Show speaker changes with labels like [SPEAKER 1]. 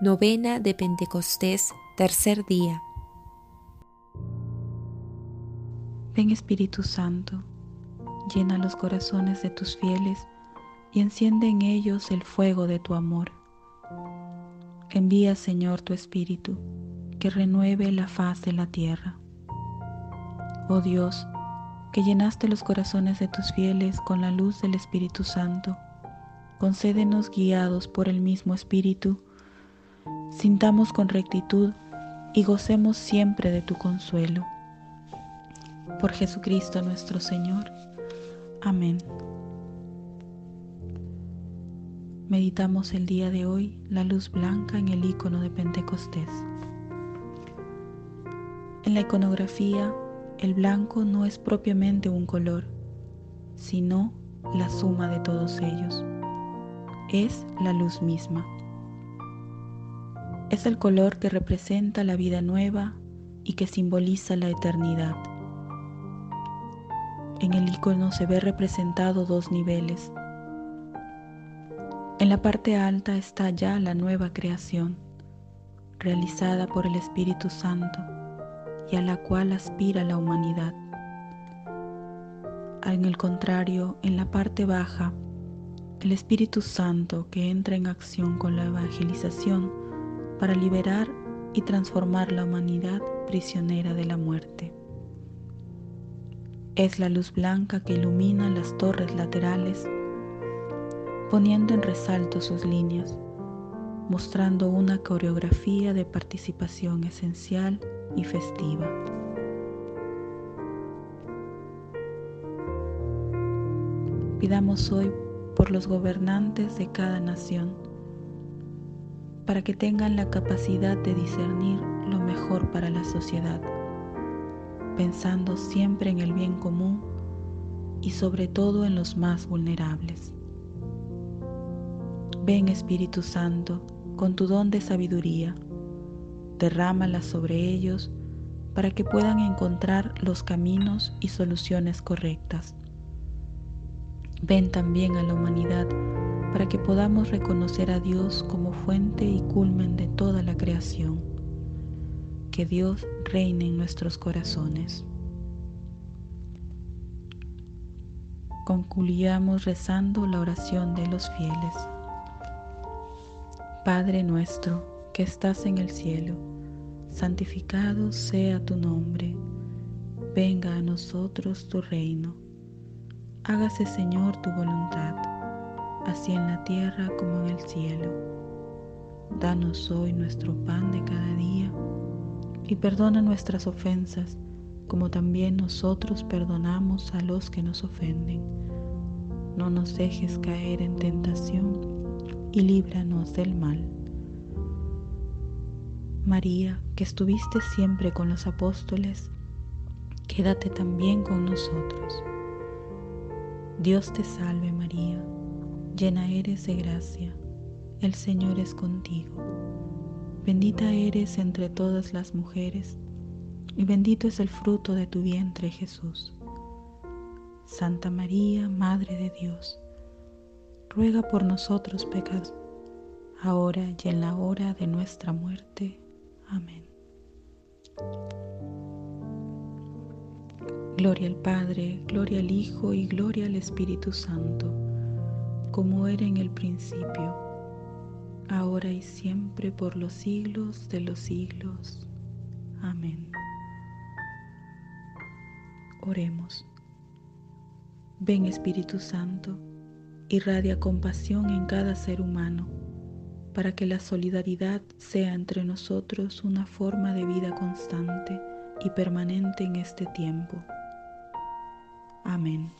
[SPEAKER 1] Novena de Pentecostés, tercer día.
[SPEAKER 2] Ven Espíritu Santo, llena los corazones de tus fieles y enciende en ellos el fuego de tu amor. Envía, Señor, tu Espíritu, que renueve la faz de la tierra. Oh Dios, que llenaste los corazones de tus fieles con la luz del Espíritu Santo, concédenos guiados por el mismo Espíritu, sintamos con rectitud y gocemos siempre de tu consuelo. Por Jesucristo nuestro Señor. Amén. Meditamos el día de hoy la luz blanca en el icono de Pentecostés. En la iconografía, el blanco no es propiamente un color, sino la suma de todos ellos. Es la luz misma. Es el color que representa la vida nueva y que simboliza la eternidad. En el icono se ve representado dos niveles. En la parte alta está ya la nueva creación, realizada por el Espíritu Santo y a la cual aspira la humanidad. En el contrario, en la parte baja, el Espíritu Santo que entra en acción con la evangelización para liberar y transformar la humanidad prisionera de la muerte. Es la luz blanca que ilumina las torres laterales, poniendo en resalto sus líneas, mostrando una coreografía de participación esencial y festiva. Pidamos hoy por los gobernantes de cada nación, para que tengan la capacidad de discernir lo mejor para la sociedad, pensando siempre en el bien común y sobre todo en los más vulnerables. Ven Espíritu Santo con tu don de sabiduría, derrámala sobre ellos para que puedan encontrar los caminos y soluciones correctas. Ven también a la humanidad para que podamos reconocer a Dios como fuente y culmen de toda la creación. Que Dios reine en nuestros corazones. Concluyamos rezando la oración de los fieles. Padre nuestro que estás en el cielo, santificado sea tu nombre, venga a nosotros tu reino Hágase Señor tu voluntad, así en la tierra como en el cielo. Danos hoy nuestro pan de cada día y perdona nuestras ofensas como también nosotros perdonamos a los que nos ofenden. No nos dejes caer en tentación y líbranos del mal. María, que estuviste siempre con los apóstoles, quédate también con nosotros. Dios te salve María, llena eres de gracia, el Señor es contigo. Bendita eres entre todas las mujeres, y bendito es el fruto de tu vientre Jesús. Santa María, Madre de Dios, ruega por nosotros pecadores, ahora y en la hora de nuestra muerte. Amén. Gloria al Padre, gloria al Hijo y gloria al Espíritu Santo, como era en el principio, ahora y siempre por los siglos de los siglos. Amén. Oremos. Ven Espíritu Santo, irradia compasión en cada ser humano, para que la solidaridad sea entre nosotros una forma de vida constante y permanente en este tiempo Amén.